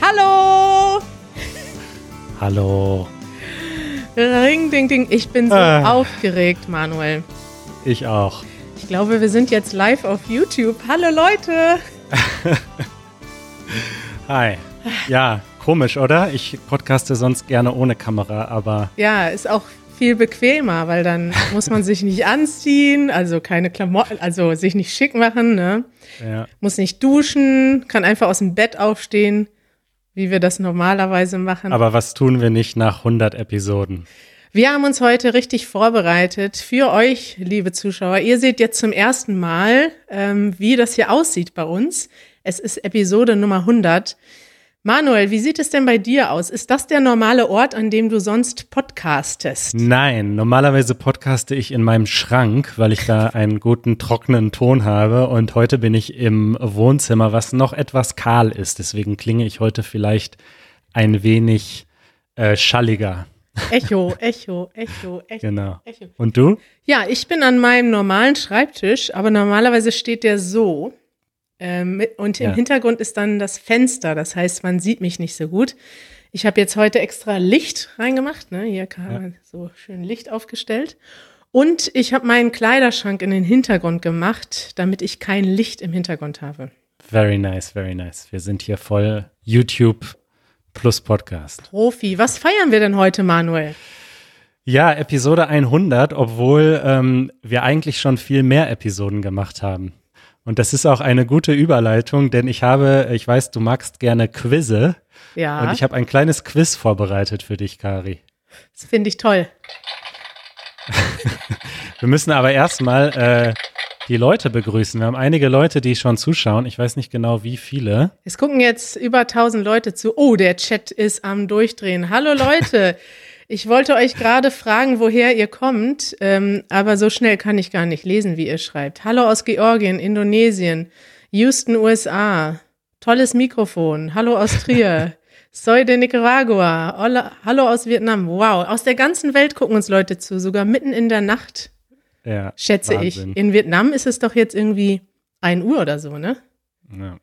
Hallo! Hallo. Ring, ding, ding. Ich bin so Ah. aufgeregt, Manuel. Ich auch. Ich glaube, wir sind jetzt live auf YouTube. Hallo, Leute! Hi. Ja, komisch, oder? Ich podcaste sonst gerne ohne Kamera, aber Ja, ist auch viel bequemer, weil dann muss man sich nicht anziehen, also keine Klamotten, also sich nicht schick machen, ne? ja. Muss nicht duschen, kann einfach aus dem Bett aufstehen, wie wir das normalerweise machen. Aber was tun wir nicht nach 100 Episoden? Wir haben uns heute richtig vorbereitet für euch, liebe Zuschauer. Ihr seht jetzt zum ersten Mal, ähm, wie das hier aussieht bei uns. Es ist Episode Nummer 100. Manuel, wie sieht es denn bei dir aus? Ist das der normale Ort, an dem du sonst podcastest? Nein, normalerweise podcaste ich in meinem Schrank, weil ich da einen guten trockenen Ton habe. Und heute bin ich im Wohnzimmer, was noch etwas kahl ist. Deswegen klinge ich heute vielleicht ein wenig äh, schalliger. Echo, Echo, Echo, Echo. Genau. Echo. Und du? Ja, ich bin an meinem normalen Schreibtisch, aber normalerweise steht der so. Ähm, und im Ja. Hintergrund ist dann das Fenster, das heißt, man sieht mich nicht so gut. Ich habe jetzt heute extra Licht reingemacht, ne? Hier kann man so schön Licht aufgestellt. Und ich habe meinen Kleiderschrank in den Hintergrund gemacht, damit ich kein Licht im Hintergrund habe. Very nice, very nice. Wir sind hier voll YouTube plus Podcast. Profi, was feiern wir denn heute, Manuel? Ja, Episode 100, obwohl ähm, wir eigentlich schon viel mehr Episoden gemacht haben. Und das ist auch eine gute Überleitung, denn ich habe, ich weiß, du magst gerne Quizze Ja, und ich habe ein kleines Quiz vorbereitet für dich, Kari. das finde ich toll. Wir müssen aber erstmal äh, die Leute begrüßen. Wir haben einige Leute, die schon zuschauen. Ich weiß nicht genau, wie viele. Es gucken jetzt über 1000 Leute zu. Oh, der Chat ist am Durchdrehen. Hallo Leute, ich wollte euch gerade fragen, woher ihr kommt, ähm, aber so schnell kann ich gar nicht lesen, wie ihr schreibt. Hallo aus Georgien, Indonesien, Houston, USA. Tolles Mikrofon. Hallo aus Trier. Soy de Nicaragua. Hola, hallo aus Vietnam. Wow, aus der ganzen Welt gucken uns Leute zu, sogar mitten in der Nacht, Ja, schätze Wahnsinn. ich. In Vietnam ist es doch jetzt irgendwie 1 Uhr oder so, ne? Ja.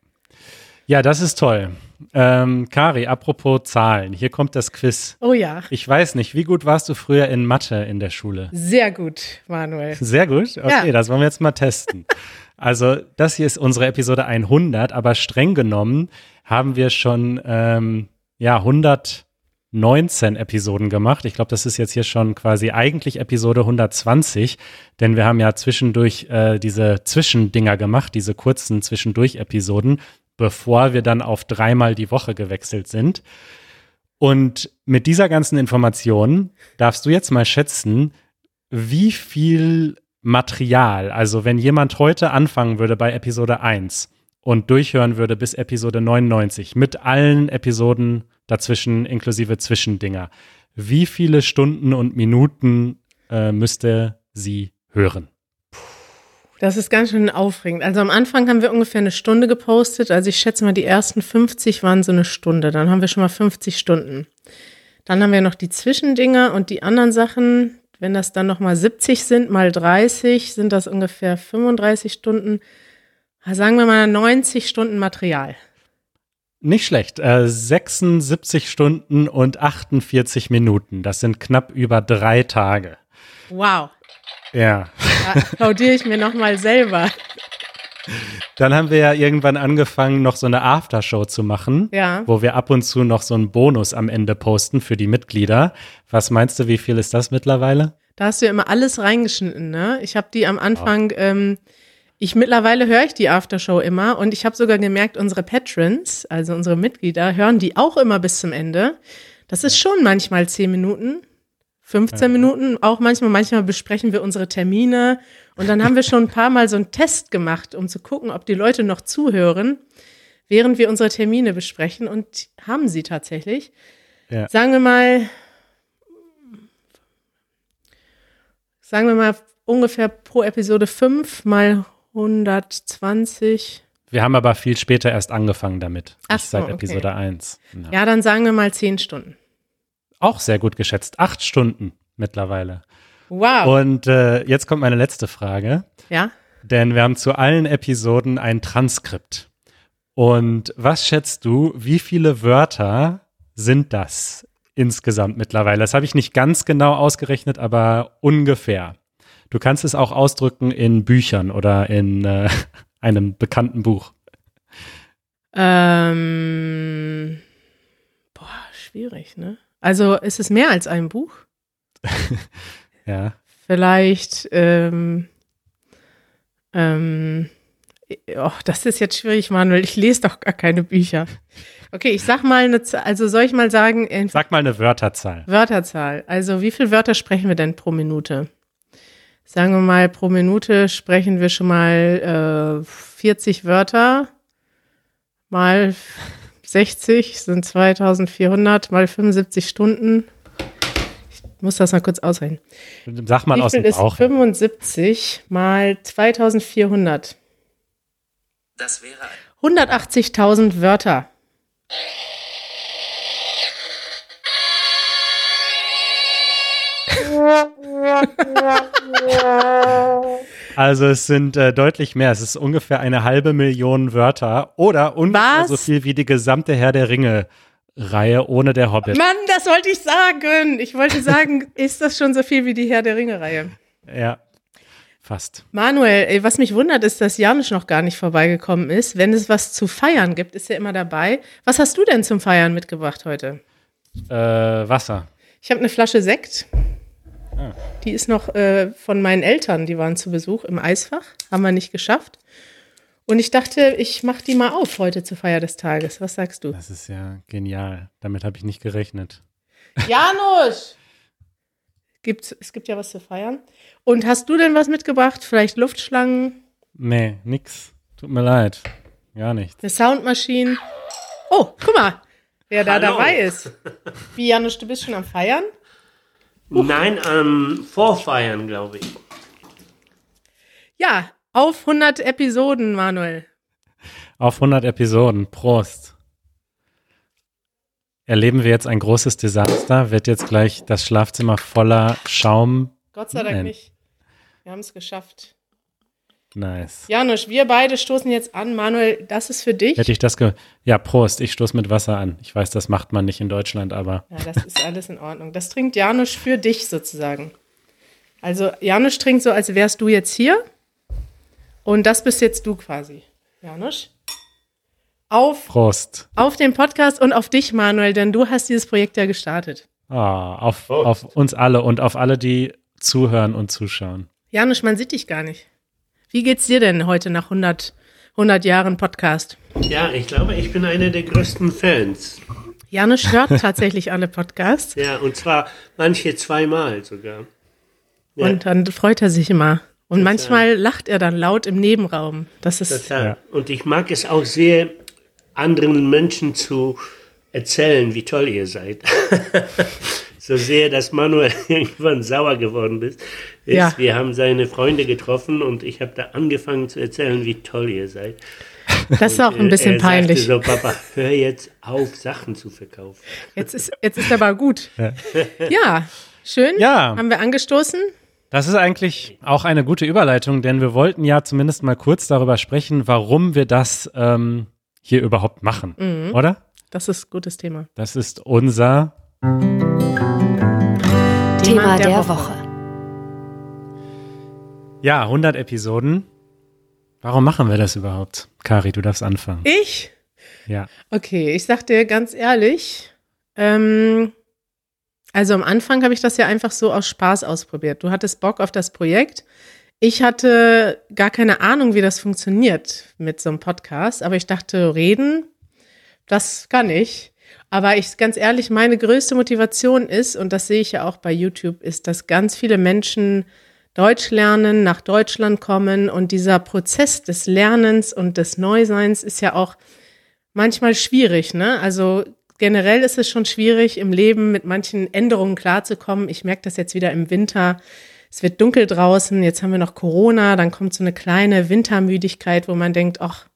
ja, das ist toll. Ähm, Kari, apropos Zahlen, hier kommt das Quiz. Oh ja, Ich weiß nicht, wie gut warst du früher in Mathe in der Schule? sehr gut, Manuel. Sehr gut. Okay, Ja. das wollen wir jetzt mal testen. Also, das hier ist unsere Episode 100, aber streng genommen haben wir schon ähm, ja 119 Episoden gemacht. Ich glaube, das ist jetzt hier schon quasi eigentlich Episode 120, denn wir haben ja zwischendurch äh, diese Zwischendinger gemacht, diese kurzen Zwischendurch-Episoden, bevor wir dann auf dreimal die Woche gewechselt sind. Und mit dieser ganzen Information darfst du jetzt mal schätzen, wie viel Material, also wenn jemand heute anfangen würde bei Episode 1 und durchhören würde bis Episode 99 mit allen Episoden dazwischen inklusive Zwischendinger, wie viele Stunden und Minuten äh, müsste sie hören? Das ist ganz schön aufregend. Also am Anfang haben wir ungefähr eine Stunde gepostet. Also ich schätze mal, die ersten 50 waren so eine Stunde. Dann haben wir schon mal 50 Stunden. Dann haben wir noch die Zwischendinger und die anderen Sachen. Wenn das dann nochmal 70 sind, mal 30, sind das ungefähr 35 Stunden. Sagen wir mal 90 Stunden Material. Nicht schlecht. Äh, 76 Stunden und 48 Minuten. Das sind knapp über drei Tage. Wow. Ja. Applaudiere ich mir nochmal selber. Dann haben wir ja irgendwann angefangen, noch so eine Aftershow zu machen, Ja. wo wir ab und zu noch so einen Bonus am Ende posten für die Mitglieder. Was meinst du, wie viel ist das mittlerweile? Da hast du ja immer alles reingeschnitten, ne? Ich habe die am Anfang, ähm, ich mittlerweile höre ich die Aftershow immer und ich habe sogar gemerkt, unsere Patrons, also unsere Mitglieder, hören die auch immer bis zum Ende. Das ist schon manchmal 10 Minuten, 15 Minuten, auch manchmal, manchmal besprechen wir unsere Termine und dann haben wir schon ein paar Mal so einen Test gemacht, um zu gucken, ob die Leute noch zuhören, während wir unsere Termine besprechen und haben sie tatsächlich. Ja. Sagen wir mal, sagen wir mal ungefähr pro Episode 5 mal 120. Wir haben aber viel später erst angefangen damit. Ach Nicht seit so, okay. Episode 1. Ja. Ja, dann sagen wir mal 10 Stunden. Auch sehr gut geschätzt. Acht Stunden mittlerweile. Wow. Und äh, jetzt kommt meine letzte Frage. ja, denn wir haben zu allen Episoden ein Transkript. Und was schätzt du, wie viele Wörter sind das insgesamt mittlerweile? Das habe ich nicht ganz genau ausgerechnet, aber ungefähr. Du kannst es auch ausdrücken in Büchern oder in äh, einem bekannten Buch. Ähm, boah, schwierig, ne? Also ist es mehr als ein Buch? ja. Vielleicht, ähm, ähm, oh, das ist jetzt schwierig, Manuel. Ich lese doch gar keine Bücher. Okay, ich sag mal eine also soll ich mal sagen? Sag mal eine Wörterzahl. Wörterzahl. Also wie viele Wörter sprechen wir denn pro Minute? Sagen wir mal, pro Minute sprechen wir schon mal äh, 40 Wörter mal 60 sind 2400 mal 75 Stunden. Ich muss das mal kurz ausrechnen. Sag mal Wie aus viel dem ist Bauch. 75 mal 2400? Das wäre 180.000 Wörter. Also es sind äh, deutlich mehr. Es ist ungefähr eine halbe Million Wörter oder ungefähr so viel wie die gesamte Herr der Ringe Reihe ohne der Hobbit. Mann, das wollte ich sagen. Ich wollte sagen, ist das schon so viel wie die Herr der Ringe-Reihe? Ja, fast. Manuel, ey, was mich wundert, ist, dass Janusz noch gar nicht vorbeigekommen ist. Wenn es was zu feiern gibt, ist er immer dabei. Was hast du denn zum Feiern mitgebracht heute? Äh, Wasser. Ich habe eine Flasche Sekt. Ah. Die ist noch äh, von meinen Eltern, die waren zu Besuch im Eisfach. Haben wir nicht geschafft. Und ich dachte, ich mache die mal auf heute zur Feier des Tages. Was sagst du? Das ist ja genial. Damit habe ich nicht gerechnet. Janusz! Gibt's, es gibt ja was zu feiern. Und hast du denn was mitgebracht? Vielleicht Luftschlangen, Nee, nix. Tut mir leid. Gar nichts. eine Soundmaschine? Oh, guck mal, wer da Hallo. dabei ist. Wie, Janusz, du bist schon am Feiern? Nein, am Vorfeiern, glaube ich. Ja, auf 100 Episoden, Manuel. Auf 100 Episoden. Prost. Erleben wir jetzt ein großes Desaster? Wird jetzt gleich das Schlafzimmer voller Schaum? Gott sei Dank Nein. nicht. Wir haben es geschafft. Nice. Janusz, wir beide stoßen jetzt an. Manuel, das ist für dich. Hätte ich das ge Ja, Prost. Ich stoße mit Wasser an. Ich weiß, das macht man nicht in Deutschland, aber Ja, das ist alles in Ordnung. Das trinkt Janusz für dich sozusagen. Also Janusz trinkt so, als wärst du jetzt hier. Und das bist jetzt du quasi. Janusz? Auf, Prost. auf den Podcast und auf dich, Manuel, denn du hast dieses Projekt ja gestartet. Ah, auf, auf uns alle und auf alle, die zuhören und zuschauen. Janusz, man sieht dich gar nicht. Wie geht's dir denn heute nach 100, 100 Jahren Podcast? Ja, ich glaube, ich bin einer der größten Fans. Janusz hört tatsächlich alle Podcasts Ja, und zwar manche zweimal sogar. Ja. und dann freut er sich immer. Und manchmal lacht er dann laut im Nebenraum. Das ist Total. Ja. Und ich mag es auch sehr, anderen Menschen zu erzählen, wie toll ihr seid. so sehr, dass Manuel irgendwann sauer geworden ist. ist Ja. Wir haben seine Freunde getroffen und ich habe da angefangen zu erzählen, wie toll ihr seid. das ist auch ein Äh, bisschen er peinlich. Sagte so, Papa, hör jetzt auf, Sachen zu verkaufen. Jetzt ist, jetzt ist aber gut. Ja, schön. Ja. Haben wir angestoßen? Das ist eigentlich auch eine gute Überleitung, denn wir wollten ja zumindest mal kurz darüber sprechen, warum wir das ähm, hier überhaupt machen, Mhm. oder? Das ist ein gutes Thema. Das ist unser Thema der Woche. Ja, 100 Episoden. Warum machen wir das überhaupt? Kari, du darfst anfangen. Ich? Ja. Okay, ich sag dir ganz ehrlich, ähm, also am Anfang habe ich das ja einfach so aus Spaß ausprobiert. Du hattest Bock auf das Projekt. Ich hatte gar keine Ahnung, wie das funktioniert mit so einem Podcast, aber ich dachte, reden, das kann ich. Aber ich ganz ehrlich, meine größte Motivation ist, und das sehe ich ja auch bei YouTube, ist, dass ganz viele Menschen Deutsch lernen, nach Deutschland kommen und dieser Prozess des Lernens und des Neuseins ist ja auch manchmal schwierig, ne? Also generell ist es schon schwierig, im Leben mit manchen Änderungen klarzukommen. Ich merke das jetzt wieder im Winter. Es wird dunkel draußen, jetzt haben wir noch Corona, dann kommt so eine kleine Wintermüdigkeit, wo man denkt, ach,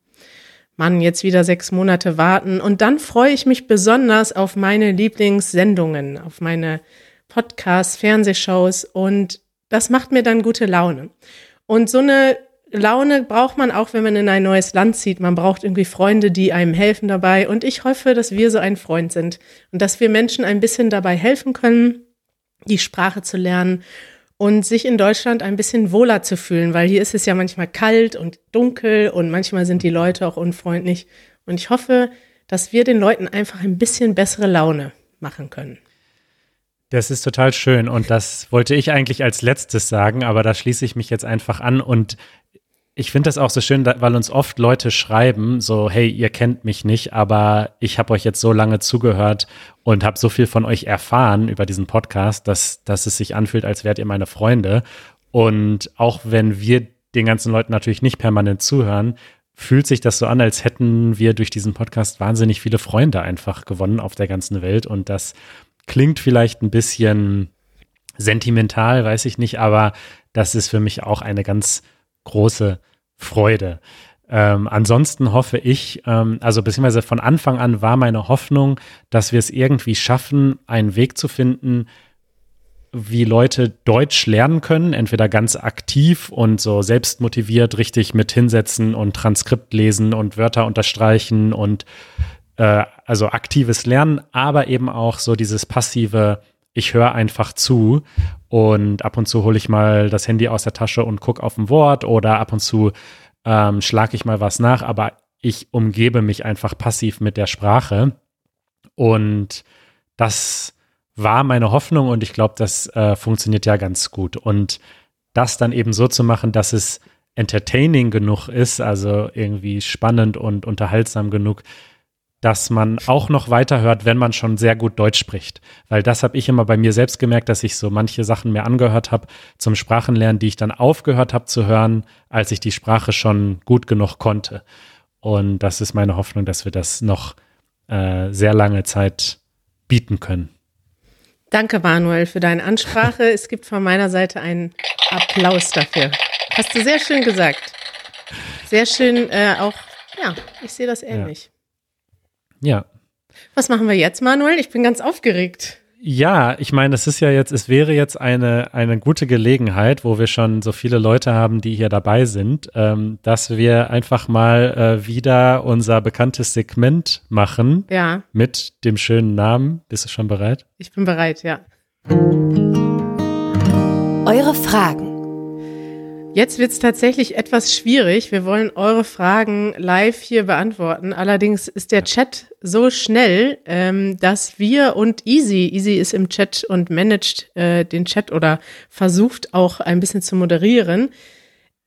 Mann, jetzt wieder sechs Monate warten. Und dann freue ich mich besonders auf meine Lieblingssendungen, auf meine Podcasts, Fernsehshows und das macht mir dann gute Laune. Und so eine Laune braucht man auch, wenn man in ein neues Land zieht. Man braucht irgendwie Freunde, die einem helfen dabei. Und ich hoffe, dass wir so ein Freund sind und dass wir Menschen ein bisschen dabei helfen können, die Sprache zu lernen und sich in Deutschland ein bisschen wohler zu fühlen, weil hier ist es ja manchmal kalt und dunkel und manchmal sind die Leute auch unfreundlich. Und ich hoffe, dass wir den Leuten einfach ein bisschen bessere Laune machen können. Das ist total schön und das wollte ich eigentlich als letztes sagen, aber da schließe ich mich jetzt einfach an und ich finde das auch so schön, weil uns oft Leute schreiben, so, hey, ihr kennt mich nicht, aber ich habe euch jetzt so lange zugehört und habe so viel von euch erfahren über diesen Podcast, dass, dass es sich anfühlt, als wärt ihr meine Freunde. Und auch wenn wir den ganzen Leuten natürlich nicht permanent zuhören, fühlt sich das so an, als hätten wir durch diesen Podcast wahnsinnig viele Freunde einfach gewonnen auf der ganzen Welt. Und das klingt vielleicht ein bisschen sentimental, weiß ich nicht, aber das ist für mich auch eine ganz große Freude. Ähm, ansonsten hoffe ich, ähm, also beziehungsweise von Anfang an war meine Hoffnung, dass wir es irgendwie schaffen, einen Weg zu finden, wie Leute Deutsch lernen können, entweder ganz aktiv und so selbstmotiviert richtig mit hinsetzen und Transkript lesen und Wörter unterstreichen und äh, also aktives Lernen, aber eben auch so dieses passive, ich höre einfach zu und ab und zu hole ich mal das Handy aus der Tasche und gucke auf ein Wort oder ab und zu ähm, schlage ich mal was nach, aber ich umgebe mich einfach passiv mit der Sprache. Und das war meine Hoffnung und ich glaube, das äh, funktioniert ja ganz gut. Und das dann eben so zu machen, dass es entertaining genug ist, also irgendwie spannend und unterhaltsam genug, dass man auch noch weiterhört, wenn man schon sehr gut Deutsch spricht. Weil das habe ich immer bei mir selbst gemerkt, dass ich so manche Sachen mir angehört habe zum Sprachenlernen, die ich dann aufgehört habe zu hören, als ich die Sprache schon gut genug konnte. Und das ist meine Hoffnung, dass wir das noch äh, sehr lange Zeit bieten können. Danke, Manuel, für deine Ansprache. es gibt von meiner Seite einen Applaus dafür. Hast du sehr schön gesagt. Sehr schön äh, auch, ja, ich sehe das ähnlich. Ja. Ja. Was machen wir jetzt, Manuel? Ich bin ganz aufgeregt. Ja, ich meine, es ist ja jetzt, es wäre jetzt eine, eine gute Gelegenheit, wo wir schon so viele Leute haben, die hier dabei sind, ähm, dass wir einfach mal äh, wieder unser bekanntes Segment machen. Ja. Mit dem schönen Namen. Bist du schon bereit? Ich bin bereit, ja. Eure Fragen. Jetzt wird es tatsächlich etwas schwierig. Wir wollen eure Fragen live hier beantworten. Allerdings ist der Chat so schnell, ähm, dass wir und Easy, Easy ist im Chat und managt äh, den Chat oder versucht auch ein bisschen zu moderieren.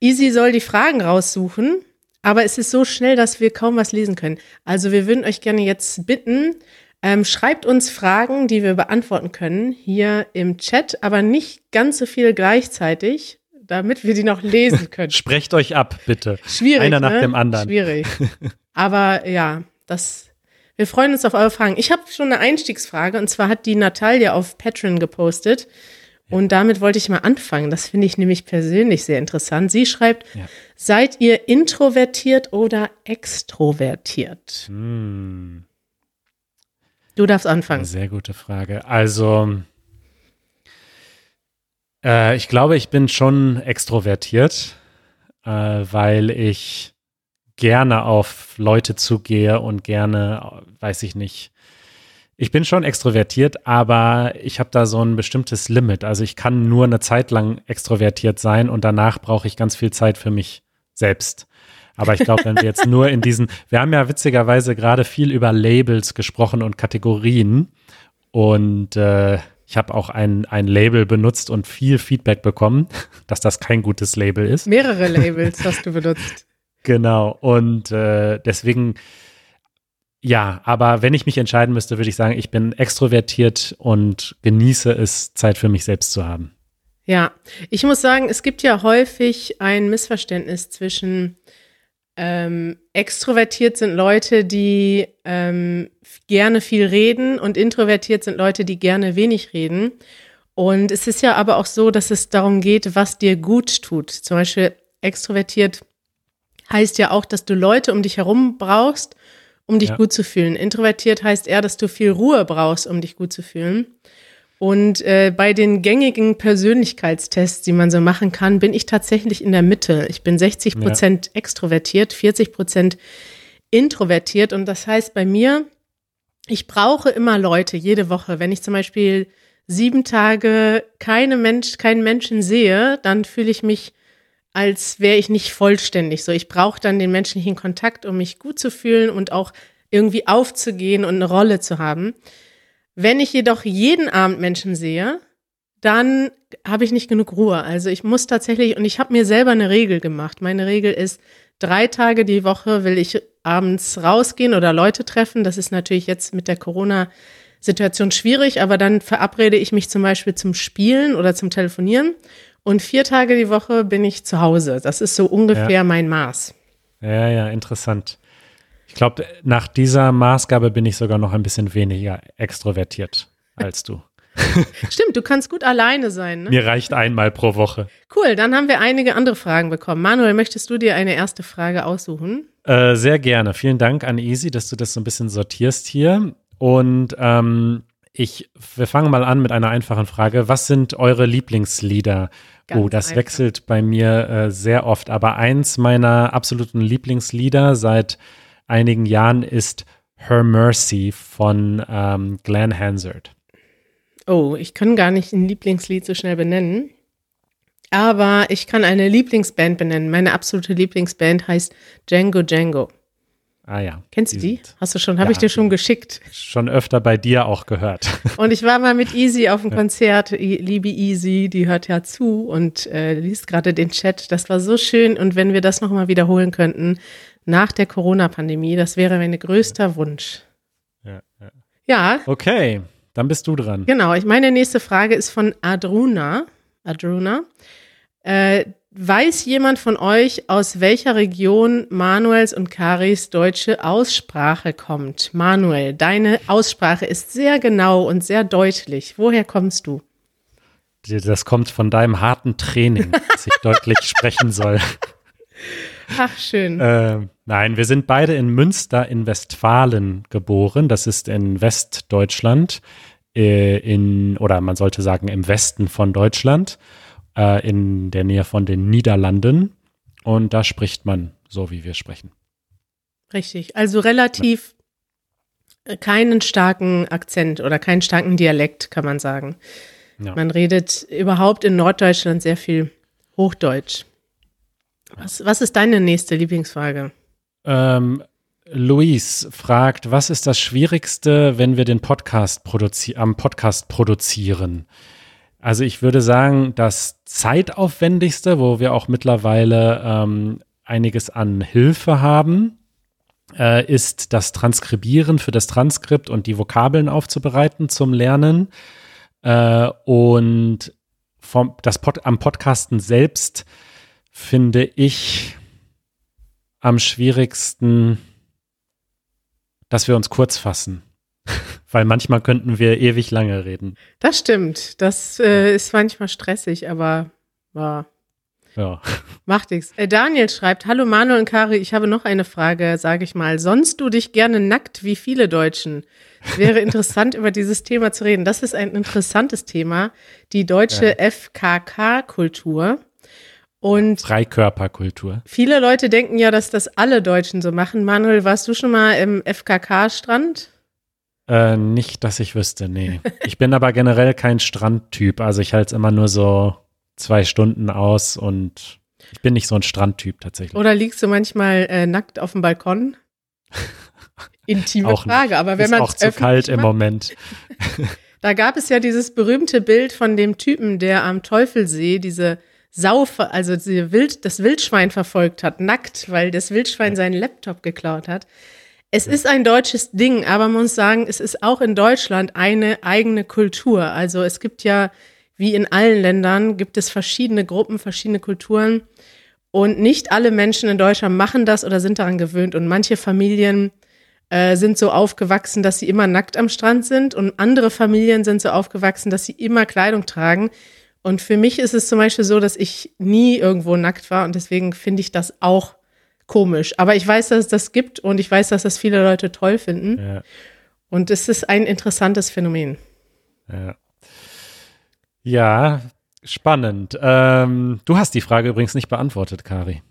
Easy soll die Fragen raussuchen, aber es ist so schnell, dass wir kaum was lesen können. Also wir würden euch gerne jetzt bitten, ähm, schreibt uns Fragen, die wir beantworten können hier im Chat, aber nicht ganz so viel gleichzeitig, damit wir die noch lesen können. Sprecht euch ab, bitte. Schwierig. Einer nach ne? dem anderen. Schwierig. Aber ja, das. Wir freuen uns auf eure Fragen. Ich habe schon eine Einstiegsfrage und zwar hat die Natalia auf Patreon gepostet. Und damit wollte ich mal anfangen. Das finde ich nämlich persönlich sehr interessant. Sie schreibt, ja. seid ihr introvertiert oder extrovertiert? Hm. Du darfst anfangen. Sehr gute Frage. Also, äh, ich glaube, ich bin schon extrovertiert, äh, weil ich gerne auf Leute zugehe und gerne, weiß ich nicht. Ich bin schon extrovertiert, aber ich habe da so ein bestimmtes Limit. Also ich kann nur eine Zeit lang extrovertiert sein und danach brauche ich ganz viel Zeit für mich selbst. Aber ich glaube, wenn wir jetzt nur in diesen, wir haben ja witzigerweise gerade viel über Labels gesprochen und Kategorien und äh, ich habe auch ein, ein Label benutzt und viel Feedback bekommen, dass das kein gutes Label ist. Mehrere Labels hast du benutzt. Genau. Und äh, deswegen, ja, aber wenn ich mich entscheiden müsste, würde ich sagen, ich bin extrovertiert und genieße es, Zeit für mich selbst zu haben. Ja, ich muss sagen, es gibt ja häufig ein Missverständnis zwischen ähm, extrovertiert sind Leute, die ähm, gerne viel reden und introvertiert sind Leute, die gerne wenig reden. Und es ist ja aber auch so, dass es darum geht, was dir gut tut. Zum Beispiel extrovertiert heißt ja auch, dass du Leute um dich herum brauchst, um dich ja. gut zu fühlen. Introvertiert heißt eher, dass du viel Ruhe brauchst, um dich gut zu fühlen. Und äh, bei den gängigen Persönlichkeitstests, die man so machen kann, bin ich tatsächlich in der Mitte. Ich bin 60 Prozent ja. extrovertiert, 40 Prozent introvertiert. Und das heißt bei mir, ich brauche immer Leute jede Woche. Wenn ich zum Beispiel sieben Tage keine Mensch, keinen Menschen sehe, dann fühle ich mich, als wäre ich nicht vollständig. So, ich brauche dann den menschlichen Kontakt, um mich gut zu fühlen und auch irgendwie aufzugehen und eine Rolle zu haben. Wenn ich jedoch jeden Abend Menschen sehe, dann habe ich nicht genug Ruhe. Also ich muss tatsächlich, und ich habe mir selber eine Regel gemacht. Meine Regel ist, drei Tage die Woche will ich abends rausgehen oder Leute treffen. Das ist natürlich jetzt mit der Corona-Situation schwierig, aber dann verabrede ich mich zum Beispiel zum Spielen oder zum Telefonieren. Und vier Tage die Woche bin ich zu Hause. Das ist so ungefähr ja. mein Maß. Ja, ja, interessant. Ich glaube, nach dieser Maßgabe bin ich sogar noch ein bisschen weniger extrovertiert als du. Stimmt, du kannst gut alleine sein. Ne? Mir reicht einmal pro Woche. Cool, dann haben wir einige andere Fragen bekommen. Manuel, möchtest du dir eine erste Frage aussuchen? Äh, sehr gerne. Vielen Dank an Easy, dass du das so ein bisschen sortierst hier. Und ähm, ich, wir fangen mal an mit einer einfachen Frage. Was sind eure Lieblingslieder? Ganz oh, das einfach. wechselt bei mir äh, sehr oft. Aber eins meiner absoluten Lieblingslieder seit einigen Jahren ist Her Mercy von ähm, Glenn Hansard. Oh, ich kann gar nicht ein Lieblingslied so schnell benennen. Aber ich kann eine Lieblingsband benennen. Meine absolute Lieblingsband heißt Django Django. Ah ja. Kennst du die? die? Hast du schon, habe ja, ich dir schon geschickt. Schon öfter bei dir auch gehört. Und ich war mal mit Easy auf dem Konzert. Liebe Easy, die hört ja zu und äh, liest gerade den Chat. Das war so schön. Und wenn wir das nochmal wiederholen könnten, nach der Corona-Pandemie. Das wäre mein größter Wunsch. Ja, ja. ja. Okay, dann bist du dran. Genau, ich meine nächste Frage ist von Adruna. Adruna. Äh, weiß jemand von euch, aus welcher Region Manuels und Karis deutsche Aussprache kommt? Manuel, deine Aussprache ist sehr genau und sehr deutlich. Woher kommst du? Das kommt von deinem harten Training, dass ich deutlich sprechen soll. Ach, schön. Äh, nein, wir sind beide in Münster in Westfalen geboren. Das ist in Westdeutschland, äh, in, oder man sollte sagen im Westen von Deutschland, äh, in der Nähe von den Niederlanden. Und da spricht man so, wie wir sprechen. Richtig. Also relativ ja. keinen starken Akzent oder keinen starken Dialekt, kann man sagen. Ja. Man redet überhaupt in Norddeutschland sehr viel Hochdeutsch. Was, was ist deine nächste Lieblingsfrage? Ähm, Luis fragt, was ist das Schwierigste, wenn wir den Podcast am Podcast produzieren? Also ich würde sagen, das zeitaufwendigste, wo wir auch mittlerweile ähm, einiges an Hilfe haben, äh, ist das Transkribieren für das Transkript und die Vokabeln aufzubereiten zum Lernen. Äh, und vom, das Pod, am Podcasten selbst finde ich am schwierigsten, dass wir uns kurz fassen. Weil manchmal könnten wir ewig lange reden. Das stimmt. Das äh, ist manchmal stressig, aber ja. Ja. Macht nichts. Äh, Daniel schreibt: Hallo Manuel und Kari, ich habe noch eine Frage, sage ich mal. Sonst du dich gerne nackt wie viele Deutschen? Wäre interessant, über dieses Thema zu reden. Das ist ein interessantes Thema. Die deutsche ja. FKK-Kultur. Und Freikörperkultur. Viele Leute denken ja, dass das alle Deutschen so machen. Manuel, warst du schon mal im FKK-Strand? Äh, nicht, dass ich wüsste, nee. Ich bin aber generell kein Strandtyp. Also ich halte es immer nur so zwei Stunden aus und ich bin nicht so ein Strandtyp tatsächlich. Oder liegst du manchmal äh, nackt auf dem Balkon? Intime auch Frage, aber wenn man es auch zu kalt macht, im Moment. da gab es ja dieses berühmte Bild von dem Typen, der am Teufelsee diese Sau, also Wild, das Wildschwein verfolgt hat, nackt, weil das Wildschwein seinen Laptop geklaut hat. Es ist ein deutsches Ding, aber man muss sagen, es ist auch in Deutschland eine eigene Kultur. Also es gibt ja, wie in allen Ländern, gibt es verschiedene Gruppen, verschiedene Kulturen. Und nicht alle Menschen in Deutschland machen das oder sind daran gewöhnt. Und manche Familien äh, sind so aufgewachsen, dass sie immer nackt am Strand sind. Und andere Familien sind so aufgewachsen, dass sie immer Kleidung tragen. Und für mich ist es zum Beispiel so, dass ich nie irgendwo nackt war und deswegen finde ich das auch komisch. Aber ich weiß, dass es das gibt und ich weiß, dass das viele Leute toll finden. Ja. Und es ist ein interessantes Phänomen. Ja. Ja, spannend. Ähm, du hast die Frage übrigens nicht beantwortet, Kari.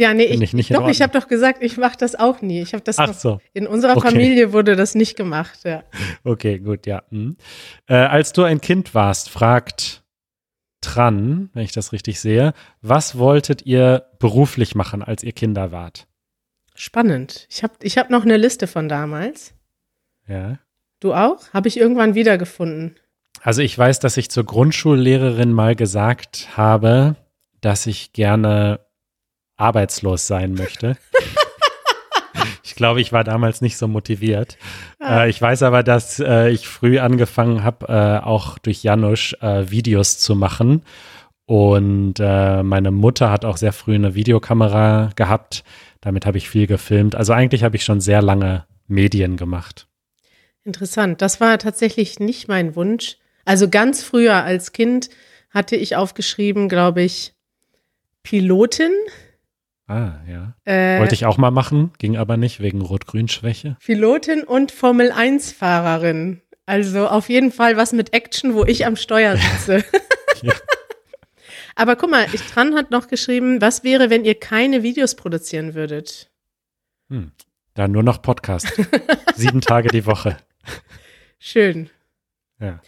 Ja, nee, Finde ich, ich doch, ich habe doch gesagt, ich mache das auch nie. Ich habe das Ach noch, so. in unserer Okay. Familie wurde das nicht gemacht, ja. Okay, gut, ja. Hm. Äh, als du ein Kind warst, fragt Tran, wenn ich das richtig sehe, was wolltet ihr beruflich machen, als ihr Kinder wart? Spannend. Ich habe ich hab noch eine Liste von damals. Ja. Du auch? Habe ich irgendwann wiedergefunden. Also ich weiß, dass ich zur Grundschullehrerin mal gesagt habe, dass ich gerne arbeitslos sein möchte. ich glaube, ich war damals nicht so motiviert. Äh, ich weiß aber, dass äh, ich früh angefangen habe, äh, auch durch Janusz äh, Videos zu machen. Und äh, meine Mutter hat auch sehr früh eine Videokamera gehabt. Damit habe ich viel gefilmt. Also eigentlich habe ich schon sehr lange Medien gemacht. Interessant. Das war tatsächlich nicht mein Wunsch. Also ganz früher als Kind hatte ich aufgeschrieben, glaube ich, Pilotin. Ah, ja. Äh, Wollte ich auch mal machen, ging aber nicht wegen Rot-Grün-Schwäche. Pilotin und Formel 1-Fahrerin. Also auf jeden Fall was mit Action, wo ich am Steuer sitze. Ja. Aber guck mal, ich dran hat noch geschrieben, was wäre, wenn ihr keine Videos produzieren würdet? Hm. Dann nur noch Podcast. Sieben Tage die Woche. Schön. Ja.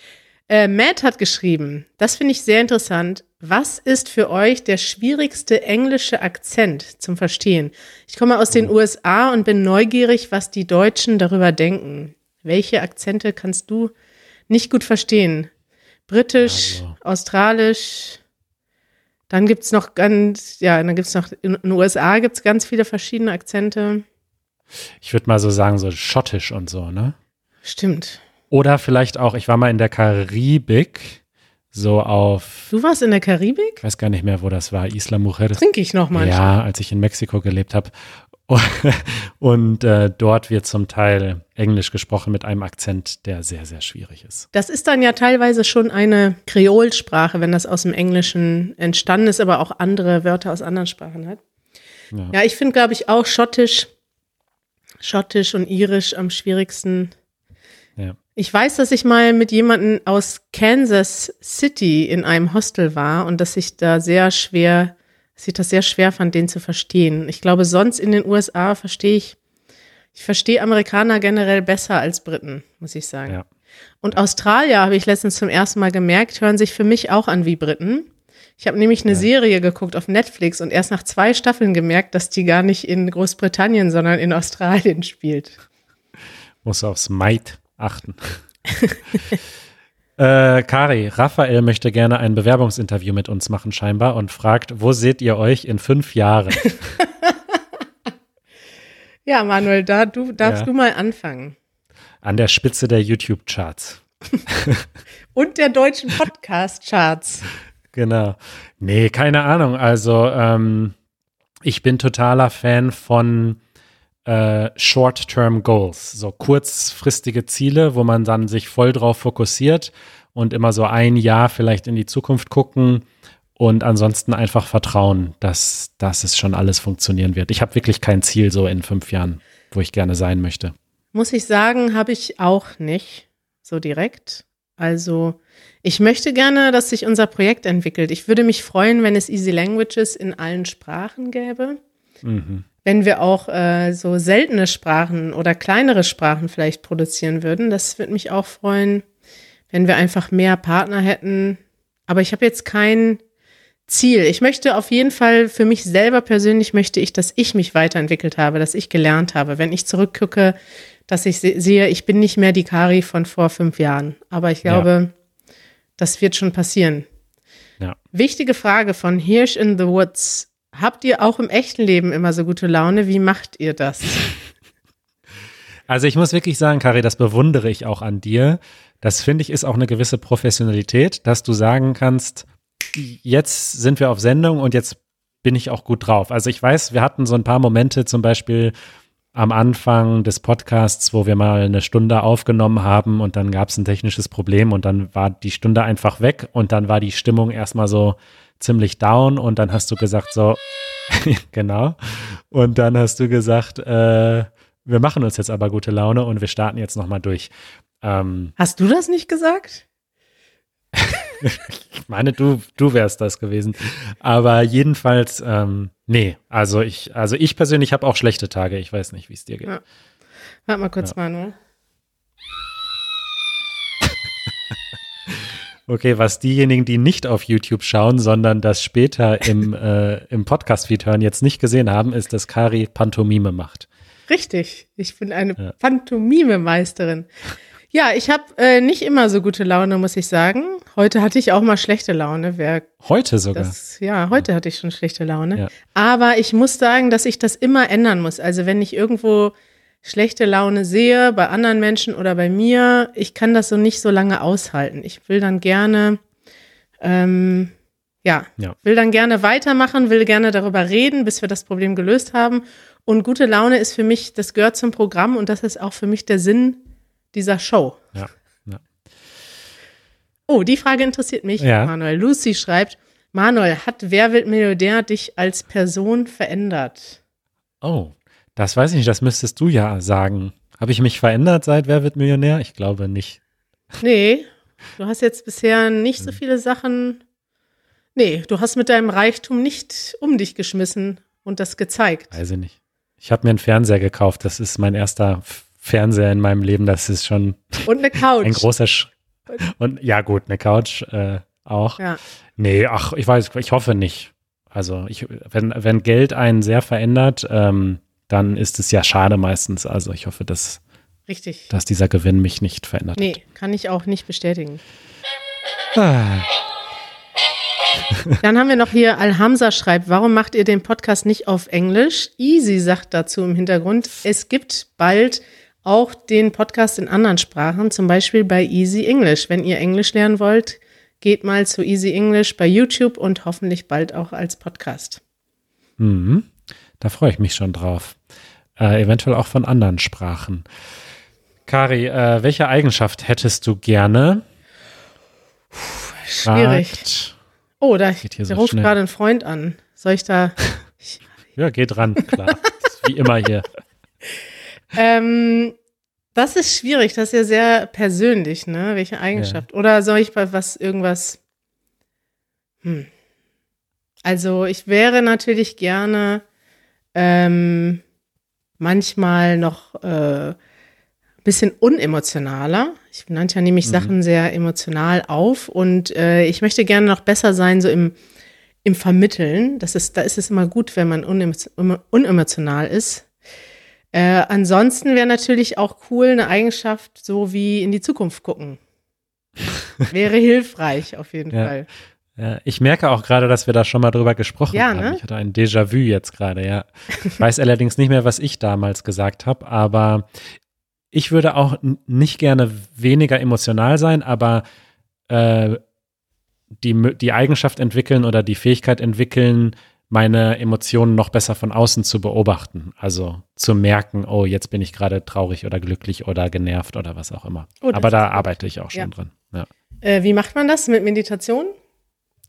Äh, Matt hat geschrieben, das finde ich sehr interessant. Was ist für euch der schwierigste englische Akzent zum Verstehen? Ich komme aus den USA und bin neugierig, was die Deutschen darüber denken. Welche Akzente kannst du nicht gut verstehen? Britisch, Also. Australisch, dann gibt's noch ganz, ja, dann gibt's noch, in den USA gibt's ganz viele verschiedene Akzente. Ich würde mal so sagen, so schottisch und so, ne? Stimmt. Oder vielleicht auch, ich war mal in der Karibik, so auf, Du warst in der Karibik? ich weiß gar nicht mehr, wo das war, Isla Mujeres. Trinke ich noch manchmal. Ja, als ich in Mexiko gelebt habe. Und äh, dort wird zum Teil Englisch gesprochen mit einem Akzent, der sehr, sehr schwierig ist. Das ist dann ja teilweise schon eine Kreolsprache, wenn das aus dem Englischen entstanden ist, aber auch andere Wörter aus anderen Sprachen hat. Ja. Ja, ich finde, glaube ich, auch Schottisch, Schottisch und Irisch am schwierigsten. Ja. Ich weiß, dass ich mal mit jemandem aus Kansas City in einem Hostel war und dass ich da sehr schwer, dass ich das sehr schwer fand, den zu verstehen. Ich glaube, sonst in den USA verstehe ich, ich verstehe Amerikaner generell besser als Briten, muss ich sagen. Ja. Und Australier, habe ich letztens zum ersten Mal gemerkt, hören sich für mich auch an wie Briten. Ich habe nämlich eine Serie geguckt auf Netflix und erst nach zwei Staffeln gemerkt, dass die gar nicht in Großbritannien, sondern in Australien spielt. Muss aufs Might achten. äh, Kari, Raphael möchte gerne ein Bewerbungsinterview mit uns machen scheinbar und fragt, wo seht ihr euch in fünf Jahren? Ja, Manuel, da du darfst Ja. du mal anfangen. An der Spitze der YouTube-Charts. Und der deutschen Podcast-Charts. Genau. Nee, keine Ahnung. Also, ähm, ich bin totaler Fan von äh, Short-Term Goals, so kurzfristige Ziele, wo man dann sich voll drauf fokussiert und immer so ein Jahr vielleicht in die Zukunft gucken und ansonsten einfach vertrauen, dass, dass es schon alles funktionieren wird. Ich habe wirklich kein Ziel so in fünf Jahren, wo ich gerne sein möchte. Muss ich sagen, habe ich auch nicht so direkt. Also, ich möchte gerne, dass sich unser Projekt entwickelt. Ich würde mich freuen, wenn es Easy Languages in allen Sprachen gäbe. Mhm. Wenn wir auch äh, so seltene Sprachen oder kleinere Sprachen vielleicht produzieren würden. Das würde mich auch freuen, wenn wir einfach mehr Partner hätten. Aber ich habe jetzt kein Ziel. Ich möchte auf jeden Fall für mich selber persönlich möchte ich, dass ich mich weiterentwickelt habe, dass ich gelernt habe. Wenn ich zurückgucke, dass ich se sehe, ich bin nicht mehr die Kari von vor fünf Jahren. Aber ich glaube, das wird schon passieren. Ja. Wichtige Frage von Hirsch in the Woods. Habt ihr auch im echten Leben immer so gute Laune? Wie macht ihr das? Also ich muss wirklich sagen, Kari, das bewundere ich auch an dir. Das finde ich ist auch eine gewisse Professionalität, dass du sagen kannst, jetzt sind wir auf Sendung und jetzt bin ich auch gut drauf. Also ich weiß, wir hatten so ein paar Momente zum Beispiel am Anfang des Podcasts, wo wir mal eine Stunde aufgenommen haben und dann gab es ein technisches Problem und dann war die Stunde einfach weg und dann war die Stimmung erstmal so ziemlich down und dann hast du gesagt so, genau, und dann hast du gesagt, äh, wir machen uns jetzt aber gute Laune und wir starten jetzt nochmal durch. Ähm, Hast du das nicht gesagt? meine, du, du wärst das gewesen. Aber jedenfalls, ähm, nee, also ich, also ich persönlich habe auch schlechte Tage. Ich weiß nicht, wie es dir geht. Ja. Warte mal kurz, ja. Manuel. Okay, was diejenigen, die nicht auf YouTube schauen, sondern das später im, äh, im Podcast-Feed hören, jetzt nicht gesehen haben, ist, dass Kari Pantomime macht. Richtig, ich bin eine ja. Pantomime-Meisterin. Ja, ich habe äh, nicht immer so gute Laune, muss ich sagen. Heute hatte ich auch mal schlechte Laune. Wer heute sogar? Das, ja, heute hatte ich schon schlechte Laune. Ja. Aber ich muss sagen, dass ich das immer ändern muss. Also wenn ich irgendwo schlechte Laune sehe, bei anderen Menschen oder bei mir, ich kann das so nicht so lange aushalten. Ich will dann gerne, ähm, ja, ja, will dann gerne weitermachen, will gerne darüber reden, bis wir das Problem gelöst haben. Und gute Laune ist für mich, das gehört zum Programm und das ist auch für mich der Sinn dieser Show. Ja. ja. Oh, die Frage interessiert mich, ja. Manuel. Lucy schreibt, Manuel, hat Wer wird Millionär dich als Person verändert? Oh, das weiß ich nicht, das müsstest du ja sagen. Habe ich mich verändert seit Wer wird Millionär? Ich glaube nicht. Nee, du hast jetzt bisher nicht so viele Sachen. Nee, du hast mit deinem Reichtum nicht um dich geschmissen und das gezeigt. Weiß ich nicht. Ich habe mir einen Fernseher gekauft. Das ist mein erster Fernseher in meinem Leben. Das ist schon. Und eine Couch. Ein großer Sch Und ja, gut, eine Couch äh, auch. Ja. Nee, ach, ich weiß, ich hoffe nicht. Also, ich, wenn, wenn Geld einen sehr verändert, ähm, dann ist es ja schade meistens. Also ich hoffe, dass, Richtig. dass dieser Gewinn mich nicht verändert nee, hat. Nee, kann ich auch nicht bestätigen. Ah. Dann haben wir noch hier Alhamza schreibt, warum macht ihr den Podcast nicht auf Englisch? Easy sagt dazu im Hintergrund, es gibt bald auch den Podcast in anderen Sprachen, zum Beispiel bei Easy English. Wenn ihr Englisch lernen wollt, geht mal zu Easy English bei YouTube und hoffentlich bald auch als Podcast. Mhm. Da freue ich mich schon drauf. Äh, eventuell auch von anderen Sprachen. Kari, äh, welche Eigenschaft hättest du gerne? Schwierig. Fragt. Oh, da, da so ruft gerade ein Freund an. Soll ich da? ja, geht ran, klar. wie immer hier. Ähm, das ist schwierig, das ist ja sehr persönlich, ne? Welche Eigenschaft? Ja. Oder soll ich bei was irgendwas? Hm. Also ich wäre natürlich gerne ähm, manchmal noch äh, bisschen unemotionaler. Ich nannte ja nämlich mhm. Sachen sehr emotional auf und äh, ich möchte gerne noch besser sein, so im, im Vermitteln. Das ist, da ist es immer gut, wenn man unemotional ist. Äh, ansonsten wäre natürlich auch cool eine Eigenschaft, so wie in die Zukunft gucken. wäre hilfreich auf jeden ja. Fall. Ja, ich merke auch gerade, dass wir da schon mal drüber gesprochen ja, haben. Ne? Ich hatte ein Déjà-vu jetzt gerade, ja. Ich weiß allerdings nicht mehr, was ich damals gesagt habe, aber ich würde auch nicht gerne weniger emotional sein, aber äh, die, die Eigenschaft entwickeln oder die Fähigkeit entwickeln, meine Emotionen noch besser von außen zu beobachten. Also zu merken, oh, jetzt bin ich gerade traurig oder glücklich oder genervt oder was auch immer. Oh, aber da arbeite ich auch schon ja. drin. Ja. Äh, wie macht man das mit Meditation?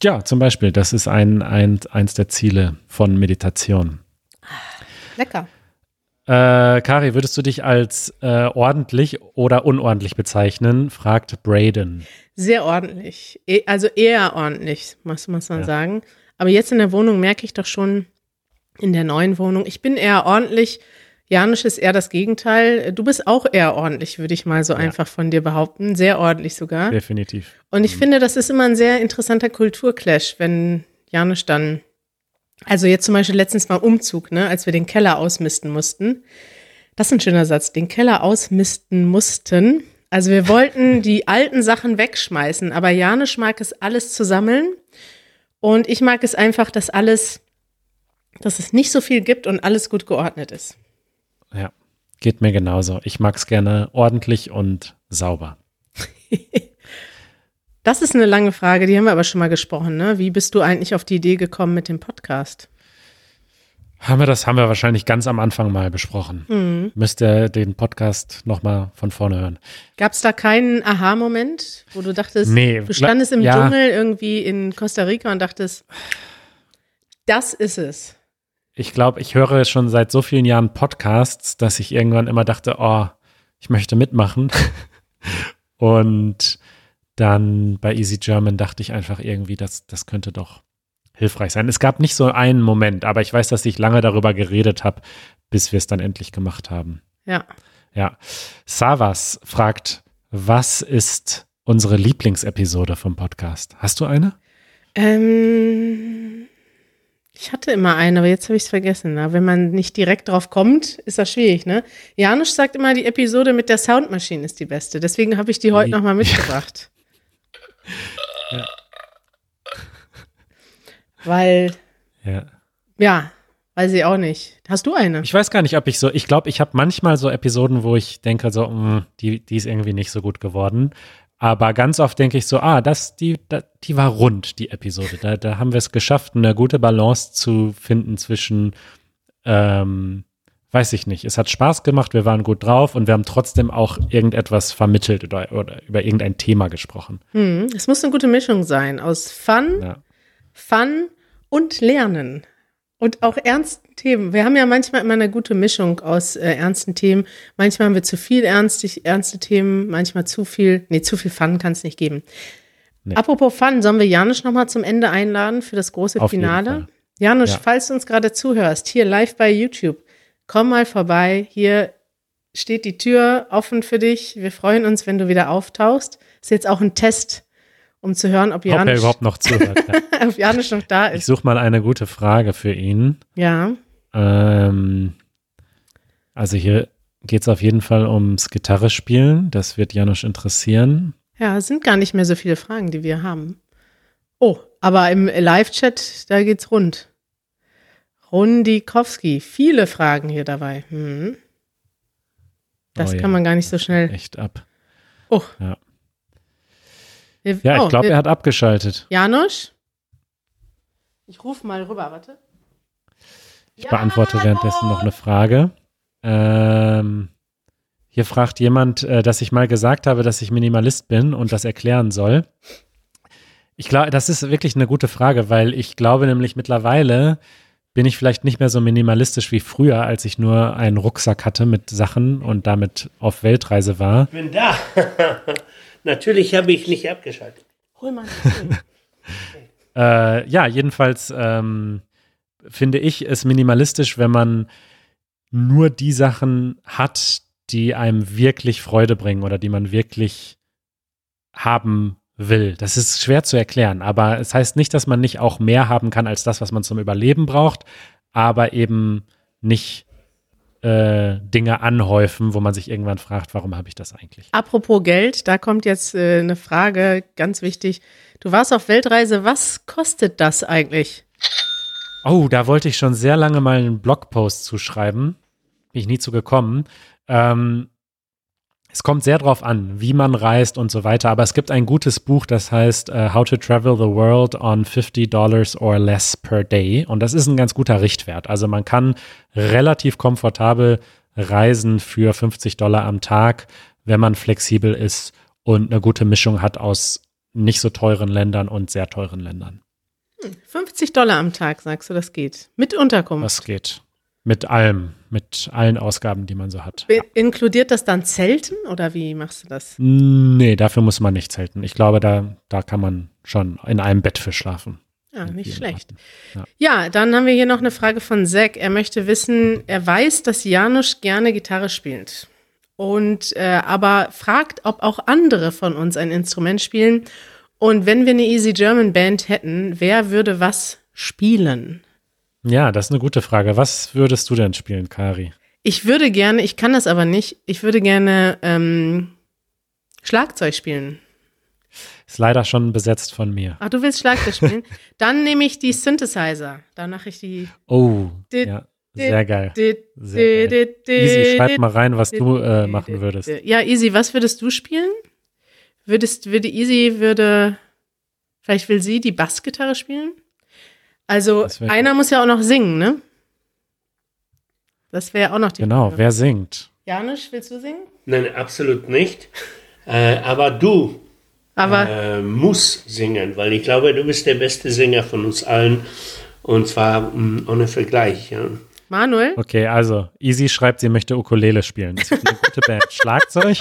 Ja, zum Beispiel, das ist ein, ein, eins der Ziele von Meditation. Lecker. Äh, Kari, würdest du dich als äh, ordentlich oder unordentlich bezeichnen? fragt Braden. Sehr ordentlich. E also eher ordentlich, muss, muss man ja. sagen. Aber jetzt in der Wohnung merke ich doch schon, in der neuen Wohnung, ich bin eher ordentlich, Janusz ist eher das Gegenteil. Du bist auch eher ordentlich, würde ich mal so ja. einfach von dir behaupten. Sehr ordentlich sogar. Definitiv. Und ich mhm. finde, das ist immer ein sehr interessanter Kulturclash, wenn Janusz dann, also jetzt zum Beispiel letztens mal Umzug, ne, als wir den Keller ausmisten mussten. Das ist ein schöner Satz, den Keller ausmisten mussten. Also wir wollten die alten Sachen wegschmeißen, aber Janusz mag es alles zu sammeln. Und ich mag es einfach, dass alles, dass es nicht so viel gibt und alles gut geordnet ist. Ja, geht mir genauso. Ich mag es gerne ordentlich und sauber. das ist eine lange Frage, die haben wir aber schon mal gesprochen. Ne? Wie bist du eigentlich auf die Idee gekommen mit dem Podcast? Haben wir das haben wir wahrscheinlich ganz am Anfang mal besprochen. Mhm. Müsst ihr den Podcast nochmal von vorne hören. Gab es da keinen Aha-Moment, wo du dachtest, nee, du standest im ja. Dschungel irgendwie in Costa Rica und dachtest, das ist es ich glaube, ich höre schon seit so vielen Jahren Podcasts, dass ich irgendwann immer dachte, oh, ich möchte mitmachen. Und dann bei Easy German dachte ich einfach irgendwie, das, das könnte doch hilfreich sein. Es gab nicht so einen Moment, aber ich weiß, dass ich lange darüber geredet habe, bis wir es dann endlich gemacht haben. Ja. Ja. Savas fragt, was ist unsere Lieblingsepisode vom Podcast? Hast du eine? Ähm, ich hatte immer eine, aber jetzt habe ich es vergessen. Na, wenn man nicht direkt drauf kommt, ist das schwierig, ne? Janusz sagt immer, die Episode mit der Soundmaschine ist die beste. Deswegen habe ich die heute Wie- nochmal mitgebracht. Ja. Weil, Ja. ja, weiß ich auch nicht. Hast du eine? Ich weiß gar nicht, ob ich so, ich glaube, ich habe manchmal so Episoden, wo ich denke, so, mh, die, die ist irgendwie nicht so gut geworden. Aber ganz oft denke ich so, ah, das, die, die war rund, die Episode. Da, da haben wir es geschafft, eine gute Balance zu finden zwischen, ähm, weiß ich nicht, es hat Spaß gemacht, wir waren gut drauf und wir haben trotzdem auch irgendetwas vermittelt oder, oder über irgendein Thema gesprochen. Hm, es muss eine gute Mischung sein aus Fun, Ja. Fun und Lernen. Und auch ernsten Themen. Wir haben ja manchmal immer eine gute Mischung aus äh, ernsten Themen. Manchmal haben wir zu viel ernstig, ernste Themen, manchmal zu viel. Nee, zu viel Fun kann es nicht geben. Nee. Apropos Fun, sollen wir Janusz nochmal zum Ende einladen für das große Auf Finale? Janusz, Ja. falls du uns gerade zuhörst, hier live bei YouTube, komm mal vorbei. Hier steht die Tür offen für dich. Wir freuen uns, wenn du wieder auftauchst. Ist jetzt auch ein Test, um zu hören, ob Ob er Janusz, überhaupt noch zuhört. Ja. ob Janusz noch da Ich ist. suche mal eine gute Frage für ihn. Ja. Ähm, also hier geht es auf jeden Fall ums Gitarrespielen. Das wird Janusz interessieren. Ja, es sind gar nicht mehr so viele Fragen, die wir haben. Oh, aber im Live-Chat, da geht's rund. Rundikowski, viele Fragen hier dabei. Hm. Das Oh ja. kann man gar nicht so schnell. Echt ab. Oh. Ja. Wir- Ja, oh, ich glaube, er hat abgeschaltet. Janusz? Ich rufe mal rüber, warte. Ich beantworte währenddessen noch eine Frage. Ähm, hier fragt jemand, äh, dass ich mal gesagt habe, dass ich Minimalist bin und das erklären soll. Ich glaube, das ist wirklich eine gute Frage, weil ich glaube nämlich mittlerweile bin ich vielleicht nicht mehr so minimalistisch wie früher, als ich nur einen Rucksack hatte mit Sachen und damit auf Weltreise war. Ich bin da. Natürlich habe ich nicht abgeschaltet. Hol mal. Äh, ja, jedenfalls ähm, finde ich es minimalistisch, wenn man nur die Sachen hat, die einem wirklich Freude bringen oder die man wirklich haben will. Das ist schwer zu erklären, aber es heißt nicht, dass man nicht auch mehr haben kann als das, was man zum Überleben braucht, aber eben nicht äh, Dinge anhäufen, wo man sich irgendwann fragt, warum habe ich das eigentlich? Apropos Geld, da kommt jetzt äh, eine Frage, ganz wichtig. Du warst auf Weltreise, was kostet das eigentlich? Oh, da wollte ich schon sehr lange mal einen Blogpost zuschreiben. Bin ich nie zu gekommen. Ähm, es kommt sehr drauf an, wie man reist und so weiter. Aber es gibt ein gutes Buch, das heißt äh, How to Travel the World on 50 Dollars or less per day. Und das ist ein ganz guter Richtwert. Also man kann relativ komfortabel reisen für 50 Dollar am Tag, wenn man flexibel ist und eine gute Mischung hat aus nicht so teuren Ländern und sehr teuren Ländern. 50 Dollar am Tag, sagst du, das geht. Mit Unterkunft. Das geht. Mit allem, mit allen Ausgaben, die man so hat. Be- Inkludiert das dann Zelten oder wie machst du das? Nee, dafür muss man nicht zelten. Ich glaube, da, da kann man schon in einem Bett für schlafen. Ja, In nicht schlecht. Arten. Ja. dann haben wir hier noch eine Frage von Zack. Er möchte wissen, er weiß, dass Janusz gerne Gitarre spielt. Und äh, aber fragt, ob auch andere von uns ein Instrument spielen. Und wenn wir eine Easy German Band hätten, wer würde was spielen? Ja, das ist eine gute Frage. Was würdest du denn spielen, Kari? Ich würde gerne, ich kann das aber nicht, ich würde gerne ähm, Schlagzeug spielen. Ist leider schon besetzt von mir. Ach, du willst Schlagzeug spielen? Dann nehme ich die Synthesizer. Dann mache ich die. Oh, Dit, ja, sehr geil. Sehr geil. Easy, schreib mal rein, was du äh, machen würdest. Ja, Easy, was würdest du spielen? Würdest, würde Easy, würde, vielleicht will sie die Bassgitarre spielen? Also, einer muss ja auch noch singen, ne? Das wäre auch noch die Genau, Frage. wer singt? Janusz, willst du singen? Nein, absolut nicht. Äh, aber du Aber äh, musst singen, weil ich glaube, du bist der beste Sänger von uns allen. Und zwar mh, ohne Vergleich. Ja. Manuel? Okay, also Easy schreibt, sie möchte Ukulele spielen. Das ist eine gute Band. Schlagzeug,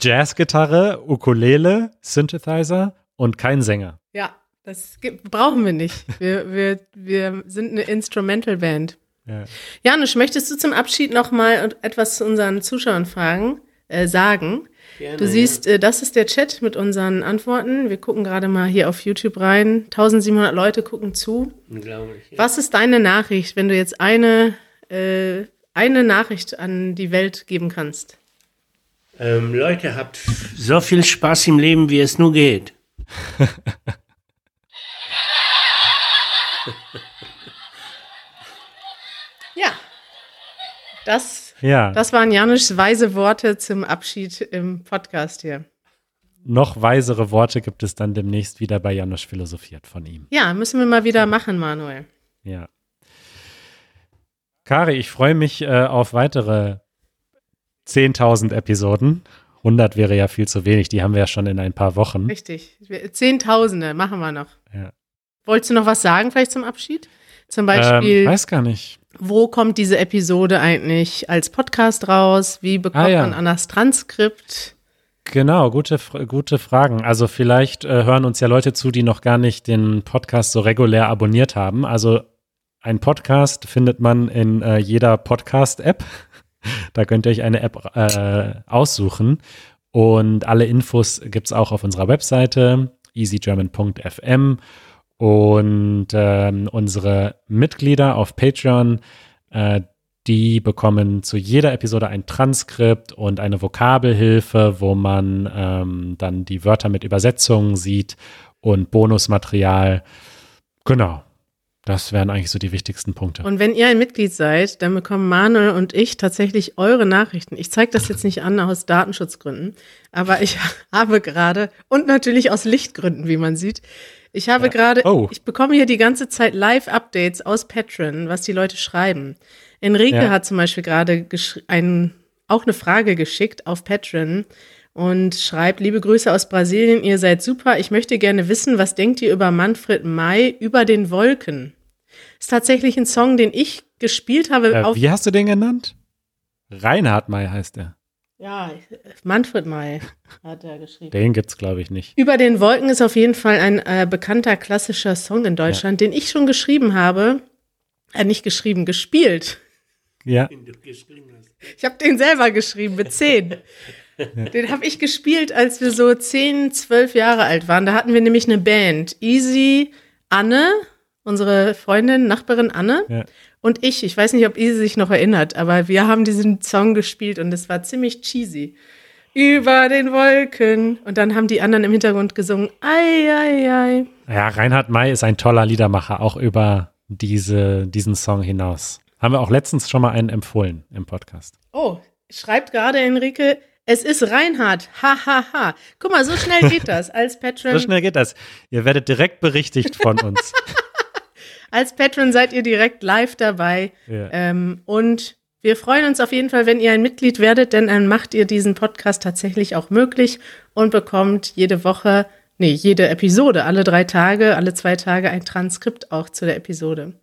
Jazzgitarre, Ukulele, Synthesizer und kein Sänger. Ja, das gibt, brauchen wir nicht. Wir, wir, wir sind eine Instrumental-Band. Ja. Janusz, möchtest du zum Abschied noch mal etwas zu unseren Zuschauern fragen, äh, sagen? Gerne, Du siehst, äh, das ist der Chat mit unseren Antworten. Wir gucken gerade mal hier auf YouTube rein. 1700 Leute gucken zu. ja, unglaublich. Ja. Was ist deine Nachricht, wenn du jetzt eine, äh, eine Nachricht an die Welt geben kannst? Ähm, Leute, habt so viel Spaß im Leben, wie es nur geht. Ja, das, Ja, das waren Janusz weise Worte zum Abschied im Podcast hier. noch weisere Worte gibt es dann demnächst wieder bei Janusz philosophiert von ihm. Ja, müssen wir mal wieder machen, Manuel. Ja. Kari, ich freue mich äh, auf weitere 10.000 Episoden. 100 wäre ja viel zu wenig, die haben wir ja schon in ein paar Wochen. Richtig. Zehntausende machen wir noch. Ja. Wolltest du noch was sagen, vielleicht zum Abschied? Zum Ähm, Beispiel, weiß gar nicht. Wo kommt diese Episode eigentlich als Podcast raus? Wie bekommt Ah, ja. man an das Transkript? Genau, gute, gute Fragen. Also vielleicht äh, hören uns ja Leute zu, die noch gar nicht den Podcast so regulär abonniert haben. Also ein Podcast findet man in äh, jeder Podcast-App. Da könnt ihr euch eine App äh, aussuchen. Und alle Infos gibt's auch auf unserer Webseite easygerman.fm. Und ähm, unsere Mitglieder auf Patreon, äh, die bekommen zu jeder Episode ein Transkript und eine Vokabelhilfe, wo man ähm, dann die Wörter mit Übersetzungen sieht und Bonusmaterial. Genau. Das wären eigentlich so die wichtigsten Punkte. Und wenn ihr ein Mitglied seid, dann bekommen Manuel und ich tatsächlich eure Nachrichten. Ich zeige das jetzt nicht an aus Datenschutzgründen, aber ich habe gerade und natürlich aus Lichtgründen, wie man sieht. Ich habe gerade, Oh. ich bekomme hier die ganze Zeit Live-Updates aus Patreon, was die Leute schreiben. Enrique Ja. hat zum Beispiel gerade ein, auch eine Frage geschickt auf Patreon und schreibt, liebe Grüße aus Brasilien, ihr seid super. Ich möchte gerne wissen, was denkt ihr über Manfred May über den Wolken? Ist tatsächlich ein Song, den ich gespielt habe Äh, auf wie hast du den genannt? Reinhard May heißt er. ja, Manfred May hat er geschrieben. Den gibt's, glaube ich, nicht. Über den Wolken ist auf jeden Fall ein äh, bekannter klassischer Song in Deutschland, den ich schon geschrieben habe. Äh, nicht geschrieben, gespielt. Ja. Ich habe den selber geschrieben mit zehn. Den habe ich gespielt, als wir so zehn, zwölf Jahre alt waren. Da hatten wir nämlich eine Band. Easy, Anne, unsere Freundin, Nachbarin Anne ja. und ich. Ich weiß nicht, ob Easy sich noch erinnert, aber wir haben diesen Song gespielt und es war ziemlich cheesy. Über den Wolken. Und dann haben die anderen im Hintergrund gesungen. Ei, ei, ei. Ja, Reinhard May ist ein toller Liedermacher, auch über diese, diesen Song hinaus. Haben wir auch letztens schon mal einen empfohlen im Podcast. Oh, schreibt gerade Enrique, es ist Reinhard. Ha, ha, ha. Guck mal, so schnell geht das. Als Patron, So schnell geht das. Ihr werdet direkt berichtigt von uns. als Patron seid ihr direkt live dabei. Ja. Ähm, und wir freuen uns auf jeden Fall, wenn ihr ein Mitglied werdet, denn dann macht ihr diesen Podcast tatsächlich auch möglich und bekommt jede Woche, nee, jede Episode, alle drei Tage, alle zwei Tage ein Transkript auch zu der Episode.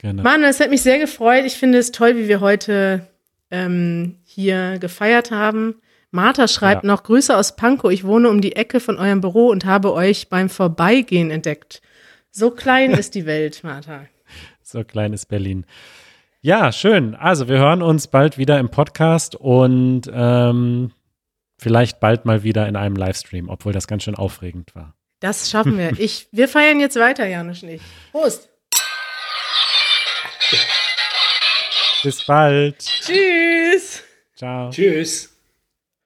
Genau. Manuel, es hat mich sehr gefreut. Ich finde es toll, wie wir heute ähm, hier gefeiert haben. Martha schreibt Ja. noch Grüße aus Pankow. Ich wohne um die Ecke von eurem Büro und habe euch beim Vorbeigehen entdeckt. So klein ist die Welt, Martha. So klein ist Berlin. Ja, schön. Also wir hören uns bald wieder im Podcast und ähm, vielleicht bald mal wieder in einem Livestream, obwohl das ganz schön aufregend war. Das schaffen wir. Ich, wir feiern jetzt weiter, Janusz und ich. Prost. Bis bald. Tschüss. Ciao. Tschüss.